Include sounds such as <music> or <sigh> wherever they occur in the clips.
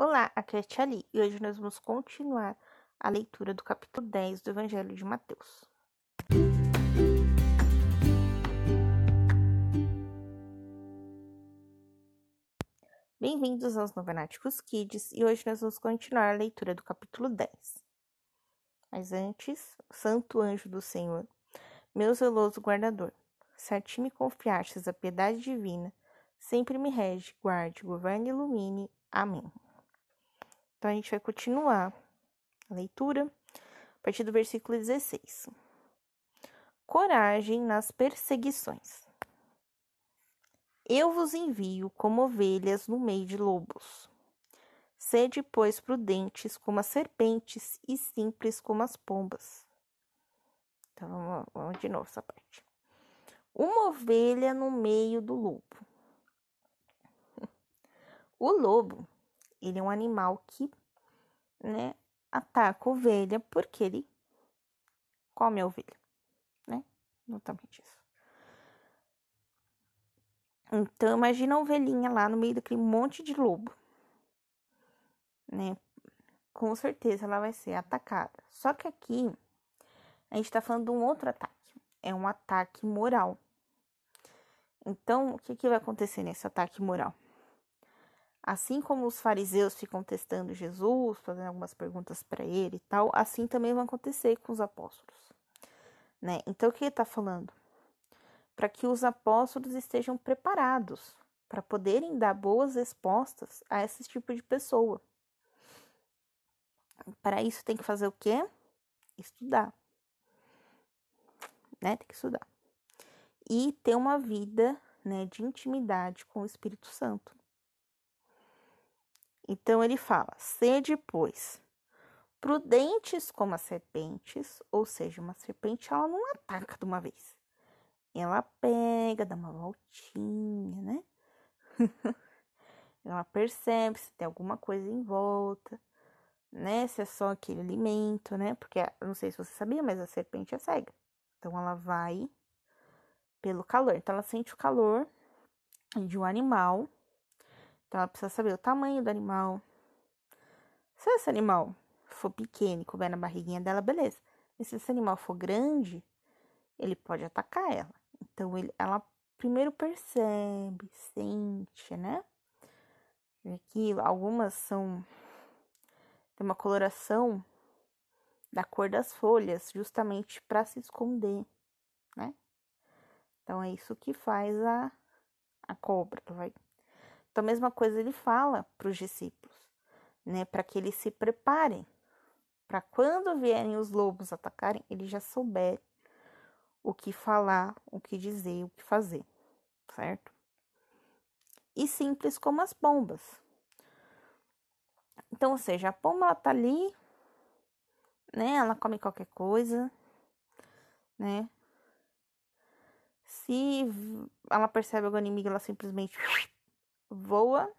Olá, aqui é Tia Ali, e hoje nós vamos continuar a leitura do capítulo 10 do Evangelho de Mateus. Bem-vindos aos Novenáticos Kids, e hoje nós vamos continuar a leitura do capítulo 10. Mas antes, Santo Anjo do Senhor, meu zeloso guardador, se a ti me confiastes a piedade divina, sempre me rege, guarde, governe e ilumine. Amém. Então, a gente vai continuar a leitura a partir do versículo 16. Coragem nas perseguições. Eu vos envio como ovelhas no meio de lobos. Sede, pois, prudentes como as serpentes e simples como as pombas. Então, vamos, vamos de novo essa parte. Uma ovelha no meio do lobo. <laughs> O lobo ele é um animal que, né, ataca ovelha porque ele come a ovelha, né? Notamente isso. Então, imagina a ovelhinha lá no meio daquele monte de lobo, né? Com certeza ela vai ser atacada. Só que aqui a gente tá falando de um outro ataque. É um ataque moral. Então, o que, que vai acontecer nesse ataque moral? Assim como os fariseus ficam testando Jesus, fazendo algumas perguntas para ele e tal, assim também vai acontecer com os apóstolos. Né? Então, o que ele está falando? Para que os apóstolos estejam preparados para poderem dar boas respostas a esse tipo de pessoa. Para isso, tem que fazer o quê? Estudar. Né? Tem que estudar. E ter uma vida né, de intimidade com o Espírito Santo. Então ele fala: sede, pois, prudentes como as serpentes, ou seja, uma serpente ela não ataca de uma vez. Ela pega, dá uma voltinha, né? <laughs> ela percebe se tem alguma coisa em volta, né? Se é só aquele alimento, né? Porque não sei se você sabia, mas a serpente é cega. Então ela vai pelo calor. Então ela sente o calor de um animal então ela precisa saber o tamanho do animal. Se esse animal for pequeno e couber na barriguinha dela, beleza. Mas se esse animal for grande, ele pode atacar ela. Então ele, ela primeiro percebe, sente, né? Aqui algumas são tem uma coloração da cor das folhas, justamente para se esconder, né? Então é isso que faz a a cobra, vai então, a mesma coisa ele fala para os discípulos, né? Para que eles se preparem, para quando vierem os lobos atacarem, eles já souberem o que falar, o que dizer, o que fazer, certo? E simples como as pombas. Então, ou seja, a pomba ela tá ali, né? Ela come qualquer coisa, né? Se ela percebe algum inimigo, ela simplesmente voa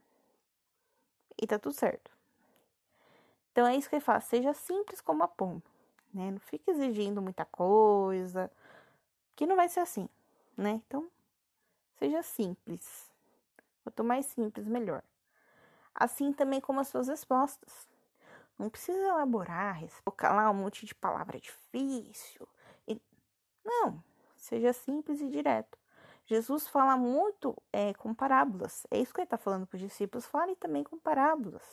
e tá tudo certo. Então é isso que ele fala, seja simples como a pomba, né? Não fique exigindo muita coisa, que não vai ser assim, né? Então, seja simples. Quanto mais simples, melhor. Assim também como as suas respostas. Não precisa elaborar, colocar lá um monte de palavra difícil. E... Não, seja simples e direto. Jesus fala muito é, com parábolas. É isso que ele está falando para os discípulos. Fale também com parábolas,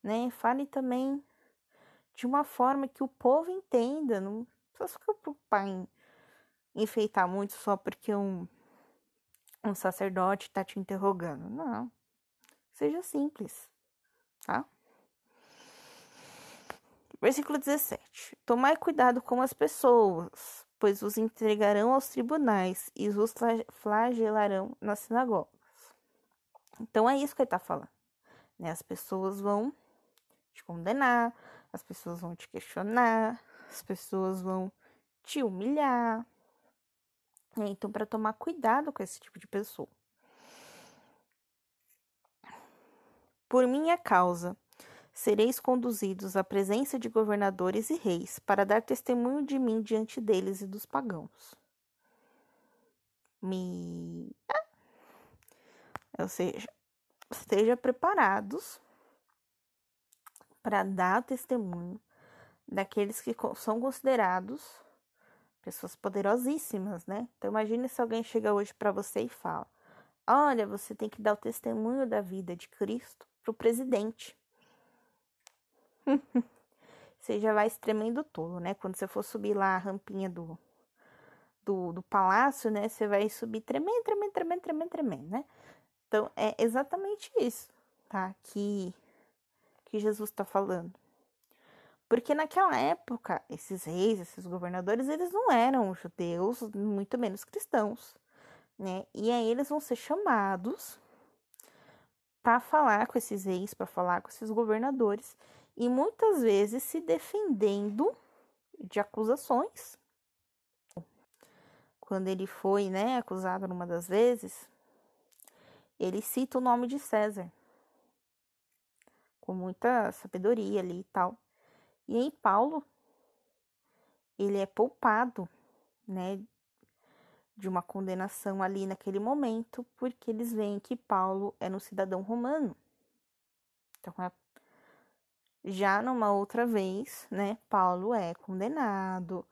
né? Fale também de uma forma que o povo entenda. Não precisa ficar preocupar em enfeitar muito só porque um, um sacerdote está te interrogando. Não. Seja simples, tá? Versículo 17. Tomai cuidado com as pessoas, pois os entregarão aos tribunais e os flagelarão nas sinagogas. Então é isso que ele está falando. Né? As pessoas vão te condenar, as pessoas vão te questionar, as pessoas vão te humilhar. Né? Então, para tomar cuidado com esse tipo de pessoa. Por minha causa, sereis conduzidos à presença de governadores e reis, para dar testemunho de mim diante deles e dos pagãos. Me. Ou seja, esteja preparados para dar testemunho daqueles que são considerados pessoas poderosíssimas, né? Então imagine se alguém chega hoje para você e fala: "Olha, você tem que dar o testemunho da vida de Cristo pro presidente". <laughs> você já vai tremendo todo, né? Quando você for subir lá a rampinha do, do, do palácio, né? Você vai subir tremendo, tremendo, tremendo, tremendo, tremendo, né? Então, é exatamente isso, tá? Que, que Jesus está falando. Porque naquela época, esses reis, esses governadores, eles não eram judeus, muito menos cristãos, né? E aí eles vão ser chamados para falar com esses reis, para falar com esses governadores e muitas vezes se defendendo de acusações. Quando ele foi, né, acusado numa das vezes, ele cita o nome de César com muita sabedoria ali e tal. E aí Paulo ele é poupado, né, de uma condenação ali naquele momento, porque eles veem que Paulo era um cidadão romano. Então, é já numa outra vez, né, Paulo é condenado,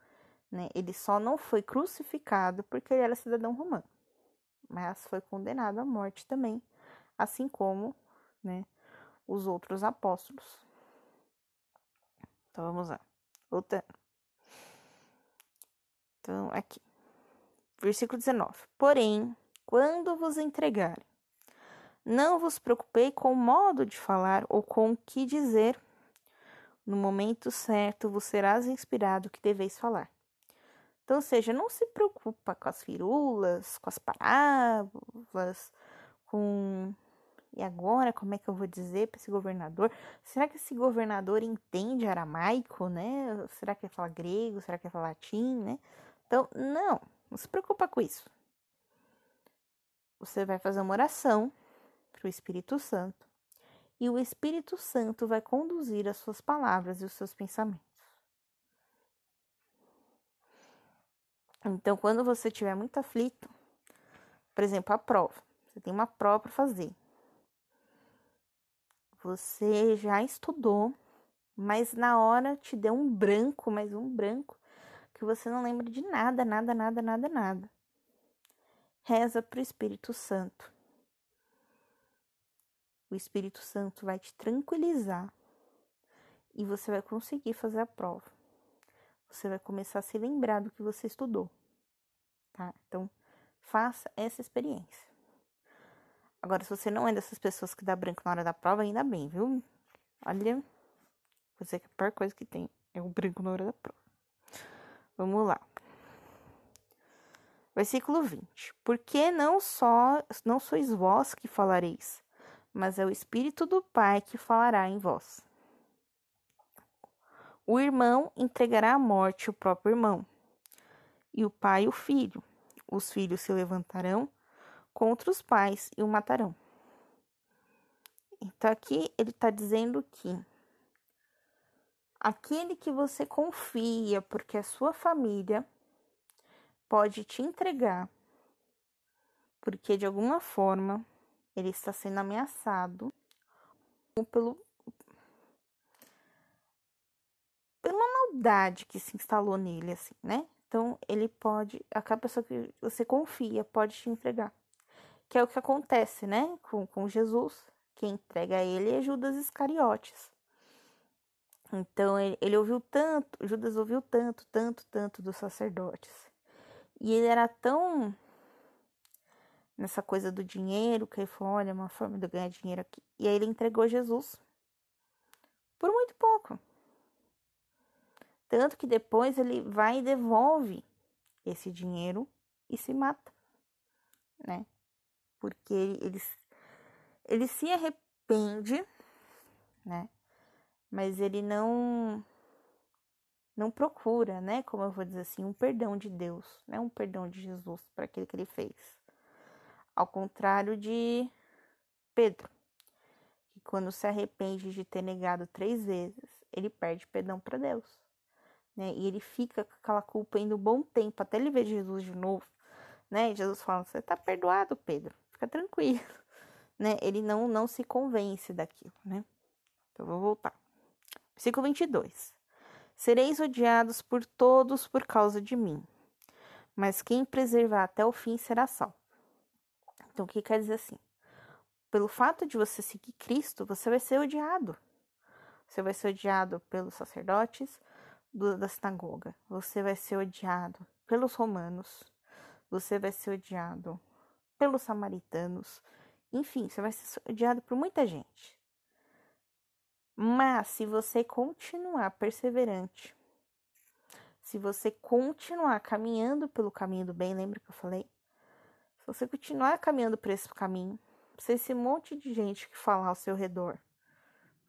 né? Ele só não foi crucificado porque ele era cidadão romano, mas foi condenado à morte também, assim como, né, os outros apóstolos. Então vamos lá. Voltando. Então, aqui. Versículo 19. Porém, quando vos entregarem, não vos preocupei com o modo de falar ou com o que dizer no momento certo vos serás inspirado que deveis falar. Então, ou seja, não se preocupa com as firulas, com as parábolas, com. E agora, como é que eu vou dizer para esse governador? Será que esse governador entende aramaico, né? Será que ele fala grego? Será que ele fala latim, né? Então, não, não se preocupa com isso. Você vai fazer uma oração para o Espírito Santo e o Espírito Santo vai conduzir as suas palavras e os seus pensamentos. Então, quando você estiver muito aflito, por exemplo, a prova, você tem uma prova para fazer. Você já estudou, mas na hora te deu um branco, mais um branco, que você não lembra de nada, nada, nada, nada, nada. Reza para o Espírito Santo o Espírito Santo vai te tranquilizar e você vai conseguir fazer a prova. Você vai começar a se lembrar do que você estudou, tá? Então, faça essa experiência. Agora, se você não é dessas pessoas que dá branco na hora da prova, ainda bem, viu? Olha, você que a pior coisa que tem é o branco na hora da prova. Vamos lá. Versículo 20. Porque não só não sois vós que falareis, mas é o Espírito do Pai que falará em vós. O irmão entregará à morte o próprio irmão, e o pai o filho. Os filhos se levantarão contra os pais e o matarão. Então, aqui ele está dizendo que aquele que você confia, porque a sua família pode te entregar, porque de alguma forma ele está sendo ameaçado pelo pela maldade que se instalou nele, assim, né? Então, ele pode, aquela pessoa que você confia, pode te entregar. Que é o que acontece, né? Com, com Jesus. Quem entrega ele é Judas Iscariotes. Então, ele, ele ouviu tanto, Judas ouviu tanto, tanto, tanto dos sacerdotes. E ele era tão nessa coisa do dinheiro, que ele falou, olha, uma forma de eu ganhar dinheiro aqui. E aí ele entregou Jesus por muito pouco. Tanto que depois ele vai e devolve esse dinheiro e se mata, né? Porque ele, ele, ele se arrepende, né? Mas ele não não procura, né, como eu vou dizer assim, um perdão de Deus, né, um perdão de Jesus para aquilo que ele fez. Ao contrário de Pedro, que quando se arrepende de ter negado três vezes, ele perde perdão para Deus. Né? E ele fica com aquela culpa ainda um bom tempo, até ele ver Jesus de novo. Né? Jesus fala: Você está perdoado, Pedro, fica tranquilo. <laughs> Né? Ele não, não se convence daquilo. Né? Então, vou voltar. Versículo 22. Sereis odiados por todos por causa de mim, mas quem preservar até o fim será salvo. Então, o que quer dizer assim? Pelo fato de você seguir Cristo, você vai ser odiado. Você vai ser odiado pelos sacerdotes do, da sinagoga. Você vai ser odiado pelos romanos. Você vai ser odiado pelos samaritanos. Enfim, você vai ser odiado por muita gente. Mas se você continuar perseverante, se você continuar caminhando pelo caminho do bem, lembra que eu falei? Você continuar caminhando por esse caminho, se esse monte de gente que falar ao seu redor,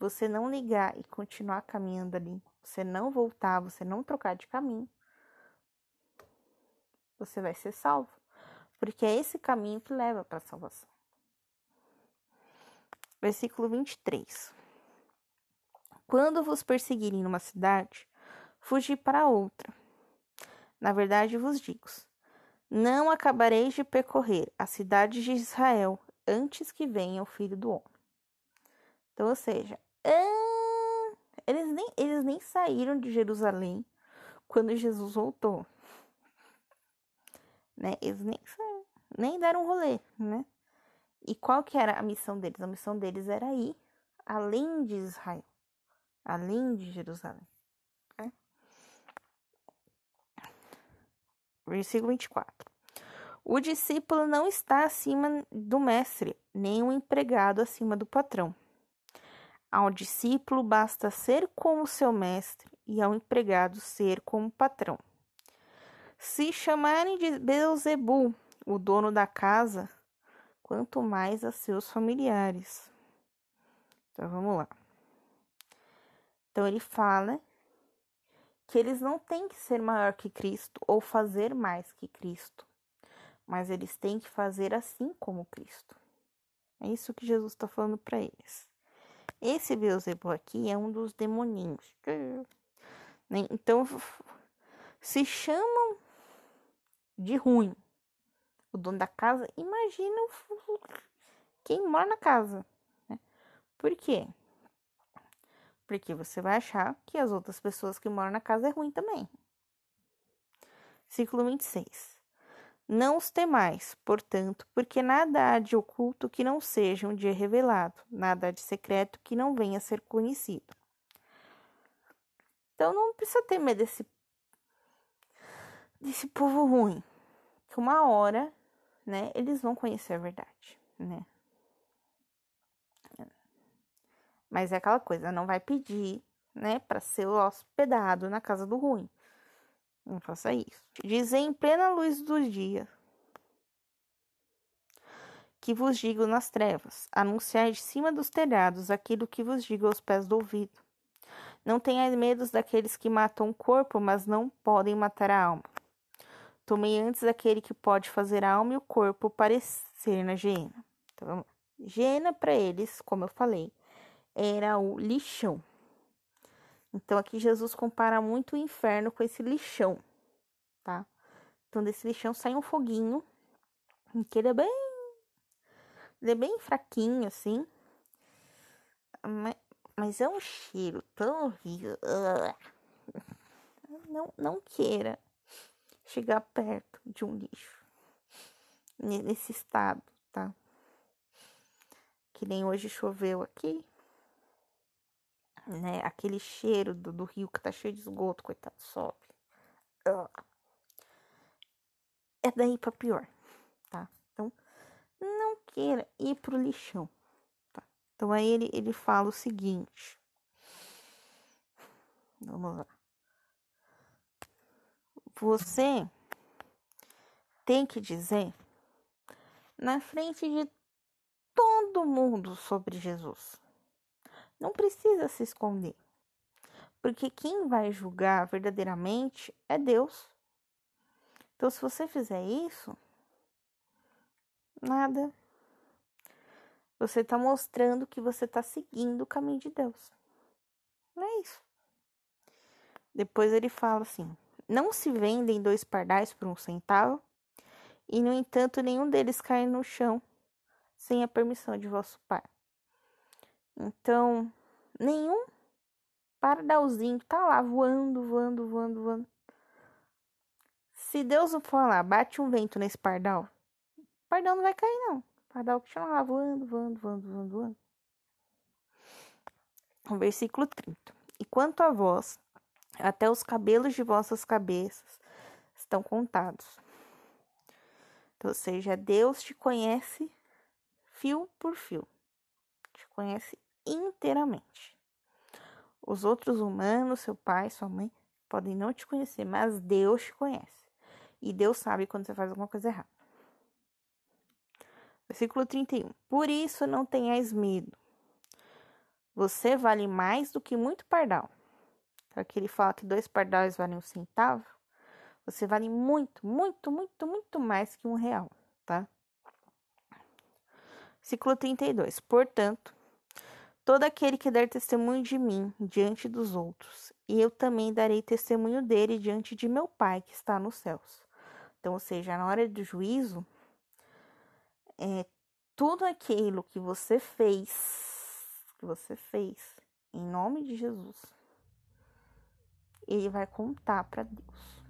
você não ligar e continuar caminhando ali, você não voltar, você não trocar de caminho, você vai ser salvo. Porque é esse caminho que leva para a salvação. Versículo 23. Quando vos perseguirem numa cidade, fugi para outra. Na verdade vos digo: não acabareis de percorrer a cidade de Israel antes que venha o filho do homem. Então, ou seja, ah, eles, nem, eles nem saíram de Jerusalém quando Jesus voltou. Né? Eles nem, nem deram um rolê, né? E qual que era a missão deles? A missão deles era ir além de Israel além de Jerusalém. Versículo 24. O discípulo não está acima do mestre, nem o empregado acima do patrão. Ao discípulo basta ser como seu mestre e ao empregado ser como patrão. Se chamarem de Beuzebu, o dono da casa, quanto mais a seus familiares. Então vamos lá. Então ele fala que eles não têm que ser maior que Cristo ou fazer mais que Cristo, mas eles têm que fazer assim como Cristo. É isso que Jesus está falando para eles. Esse Beuzebu aqui é um dos demoninhos. Então se chamam de ruim. O dono da casa, imagina quem mora na casa. Né? Por quê? Porque você vai achar que as outras pessoas que moram na casa é ruim também. Ciclo 26. Não os temais, portanto, porque nada há de oculto que não seja um dia revelado, nada há de secreto que não venha a ser conhecido. Então não precisa ter medo desse, desse povo ruim, que uma hora, né, eles vão conhecer a verdade, né? Mas é aquela coisa, não vai pedir, né, para ser hospedado na casa do ruim. Não faça isso. Dizer em plena luz do dia que vos digo nas trevas, anunciar de cima dos telhados aquilo que vos digo aos pés do ouvido. Não tenhais medo daqueles que matam o corpo, mas não podem matar a alma. Tomei antes aquele que pode fazer a alma e o corpo parecer na hiena. Então. Hiena para eles, como eu falei, era o lixão. Então aqui Jesus compara muito o inferno com esse lixão, tá? Então desse lixão sai um foguinho, que ele é bem ele é bem fraquinho assim. Mas, é um cheiro tão horrível. Não, não queira chegar perto de um lixo nesse estado, tá? Que nem hoje choveu aqui né? Aquele cheiro do, do rio que tá cheio de esgoto, coitado, sobe. É daí pra pior, tá? Então, não queira ir pro lixão, tá? Então, aí ele, ele fala o seguinte. Vamos lá. Você tem que dizer na frente de todo mundo sobre Jesus. Não precisa se esconder. Porque quem vai julgar verdadeiramente é Deus. Então, se você fizer isso, nada. Você está mostrando que você está seguindo o caminho de Deus. Não é isso. Depois ele fala assim: Não se vendem dois pardais por um centavo, e no entanto nenhum deles cai no chão sem a permissão de vosso Pai. Então, nenhum pardalzinho tá lá voando, voando, voando, voando. Se Deus não for lá, bate um vento nesse pardal, o pardal não vai cair, não. Pardal continua lá voando, voando, voando, voando, voando. O versículo 30. E quanto a vós, até os cabelos de vossas cabeças estão contados. Ou seja, Deus te conhece fio por fio, conhece inteiramente. Os outros humanos, seu pai, sua mãe, podem não te conhecer, mas Deus te conhece. E Deus sabe quando você faz alguma coisa errada. Versículo 31. Por isso não tenhais medo. Você vale mais do que muito pardal. Para que ele fala que dois pardais valem um centavo, você vale muito, muito, muito, muito mais que um real, tá? Versículo 32. Portanto, todo aquele que der testemunho de mim diante dos outros, e eu também darei testemunho dele diante de meu Pai que está nos céus. Então, ou seja, na hora do juízo, é, tudo aquilo que você fez, que você fez, em nome de Jesus, ele vai contar para Deus.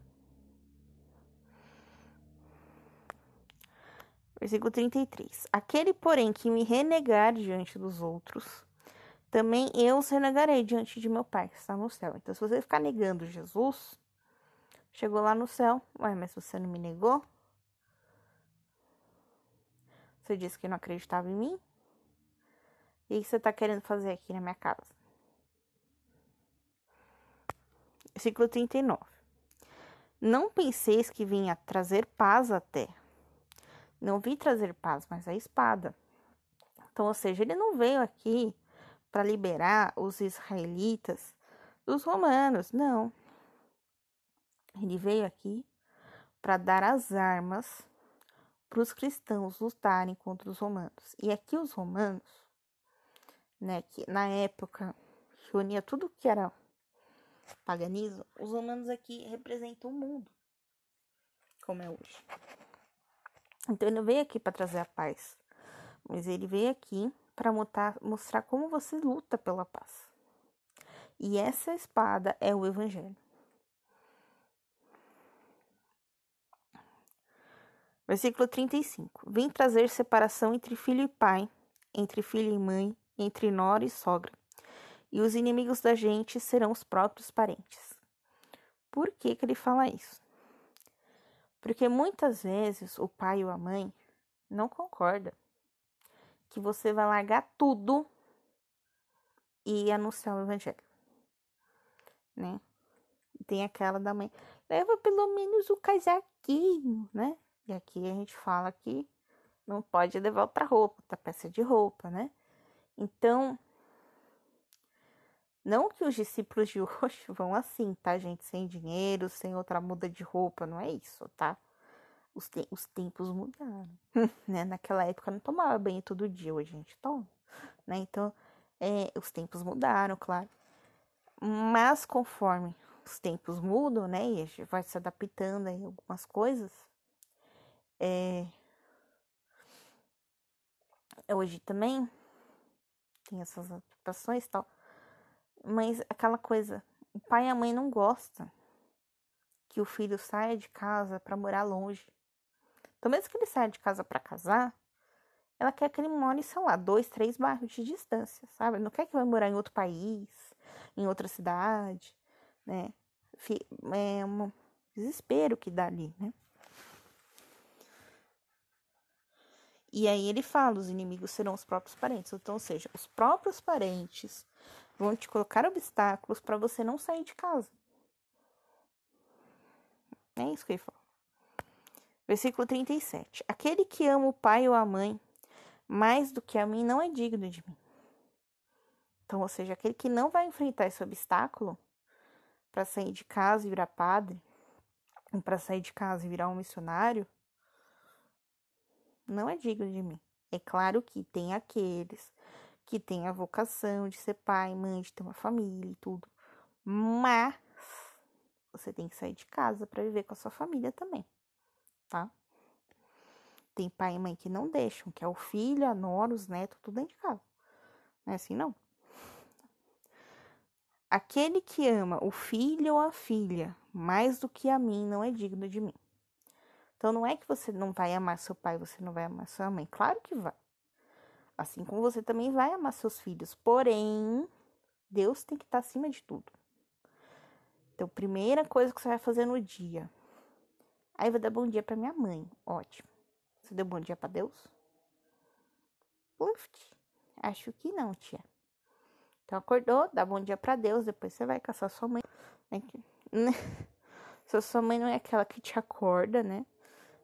Versículo 33. Aquele, porém, que me renegar diante dos outros, também eu os renegarei diante de meu Pai que está no céu. Então, se você ficar negando Jesus, chegou lá no céu, ué, mas você não me negou? Você disse que não acreditava em mim? E o que você está querendo fazer aqui na minha casa? Versículo 39. Não penseis que vinha trazer paz à terra. Não vim trazer paz, mas a espada. Então, ou seja, ele não veio aqui para liberar os israelitas dos romanos, não. Ele veio aqui para dar as armas para os cristãos lutarem contra os romanos. E aqui os romanos, né, que na época reunia tudo que era paganismo, os romanos aqui representam o mundo, como é hoje. Então ele não veio aqui para trazer a paz, mas ele veio aqui para mostrar como você luta pela paz. E essa espada é o evangelho. Versículo 35. Vim trazer separação entre filho e pai, entre filho e mãe, entre nora e sogra. E os inimigos da gente serão os próprios parentes. Por que, que ele fala isso? Porque muitas vezes o pai ou a mãe não concorda que você vai largar tudo e anunciar o evangelho, né? Tem aquela da mãe, leva pelo menos o casaquinho, né? E aqui a gente fala que não pode levar outra roupa, outra peça de roupa, né? Então, não que os discípulos de <laughs> hoje vão assim, tá, gente? Sem dinheiro, sem outra muda de roupa, não é isso, tá? Os, te os tempos mudaram, <laughs> né? Naquela época não tomava banho todo dia, hoje a gente toma, né? Então, é, os tempos mudaram, claro. Mas conforme os tempos mudam, né? E a gente vai se adaptando aí algumas coisas. É... Hoje também tem essas adaptações e tal mas aquela coisa, o pai e a mãe não gostam que o filho saia de casa para morar longe. Então, mesmo que ele saia de casa para casar, ela quer que ele more, sei lá, dois, três bairros de distância, sabe? Não quer que vai morar em outro país, em outra cidade, né? É um desespero que dá ali, né? E aí ele fala, os inimigos serão os próprios parentes. Então, ou seja, os próprios parentes vão te colocar obstáculos para você não sair de casa. É isso que ele fala. Versículo 37. Aquele que ama o pai ou a mãe mais do que a mim não é digno de mim. Então, ou seja, aquele que não vai enfrentar esse obstáculo para sair de casa e virar padre, para sair de casa e virar um missionário, não é digno de mim. É claro que tem aqueles que tem a vocação de ser pai, mãe, de ter uma família e tudo. Mas você tem que sair de casa para viver com a sua família também, tá? Tem pai e mãe que não deixam, que é o filho, a nora, os netos, tudo dentro de casa. Não é assim, não. Aquele que ama o filho ou a filha mais do que a mim não é digno de mim. Então não é que você não vai amar seu pai, você não vai amar sua mãe. Claro que vai. Assim como você também vai amar seus filhos. Porém, Deus tem que estar acima de tudo. Então, primeira coisa que você vai fazer no dia. Aí vou dar bom dia para minha mãe. Ótimo. Você deu bom dia para Deus? Uf, acho que não, tia. Então acordou, dá bom dia para Deus, depois você vai caçar sua mãe. Né? <laughs> Se sua mãe não é aquela que te acorda, né?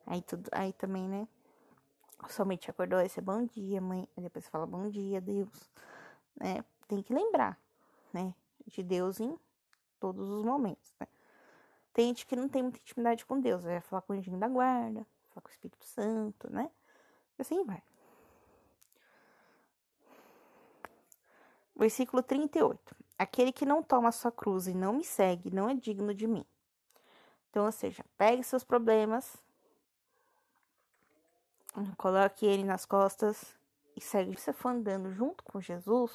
Aí tudo, aí também, né? Sua mãe te acordou, aí você bom dia, mãe. Aí depois você fala bom dia, Deus. Né? Tem que lembrar, né? De Deus em todos os momentos, né? Tem gente que não tem muita intimidade com Deus, vai falar com o anjinho da guarda, falar com o Espírito Santo, né? E assim vai. Versículo 38. Aquele que não toma sua cruz e não me segue não é digno de mim. Então, ou seja, pegue seus problemas, coloque ele nas costas e segue. Se você for andando junto com Jesus,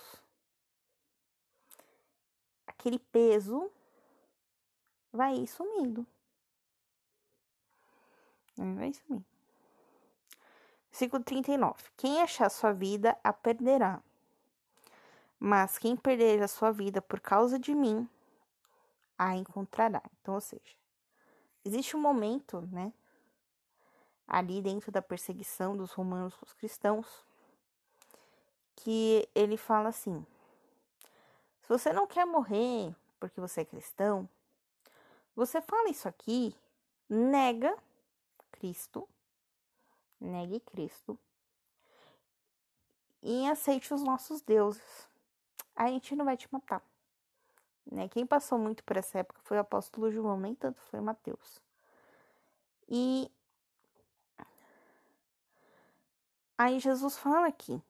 aquele peso vai sumindo. Vai sumindo. Versículo 39. Quem achar sua vida, a perderá. Mas quem perder a sua vida por causa de mim, a encontrará. Então, ou seja, existe um momento, né, ali dentro da perseguição dos romanos com os cristãos, que ele fala assim: se você não quer morrer porque você é cristão, você fala isso aqui, nega Cristo, negue Cristo e aceite os nossos deuses a gente não vai te matar. Né? Quem passou muito por essa época foi o apóstolo João, nem tanto foi Mateus. E aí Jesus fala aqui: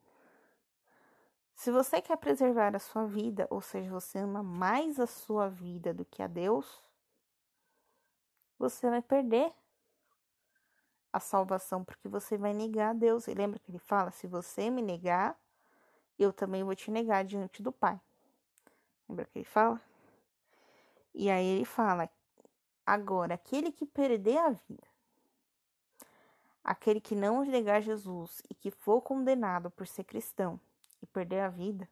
se você quer preservar a sua vida, ou seja, você ama mais a sua vida do que a Deus, você vai perder a salvação, porque você vai negar a Deus. E lembra que ele fala: se você me negar, eu também vou te negar diante do Pai. Lembra que ele fala? E aí ele fala: agora, aquele que perder a vida, aquele que não negar Jesus e que for condenado por ser cristão e perder a vida,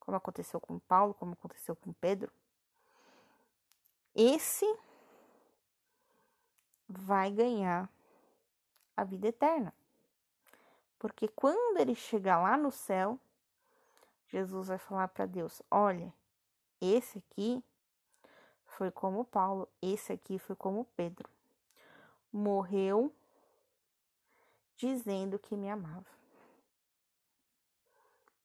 como aconteceu com Paulo, como aconteceu com Pedro, esse vai ganhar a vida eterna. Porque quando ele chegar lá no céu, Jesus vai falar para Deus: Olha, esse aqui foi como Paulo, esse aqui foi como Pedro. Morreu dizendo que me amava.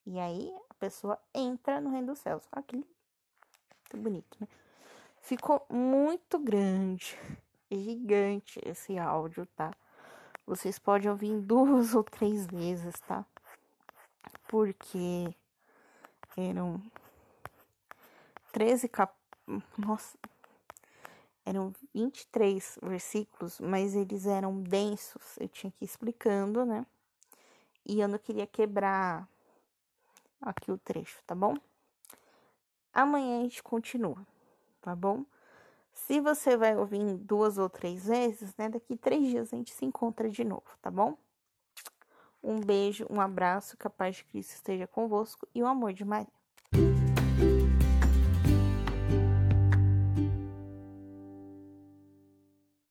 E aí a pessoa entra no reino dos céus. Olha que bonito, né? Ficou muito grande, gigante esse áudio, tá? Vocês podem ouvir duas <laughs> ou três vezes, tá? Porque eram 13 cap... Nossa, eram 23 versículos, mas eles eram densos, eu tinha que ir explicando, né? E eu não queria quebrar aqui o trecho, tá bom? Amanhã a gente continua, tá bom? Se você vai ouvir duas ou três vezes, né? Daqui três dias a gente se encontra de novo, tá bom? Um beijo, um abraço, que a paz de Cristo esteja convosco e o amor de Maria.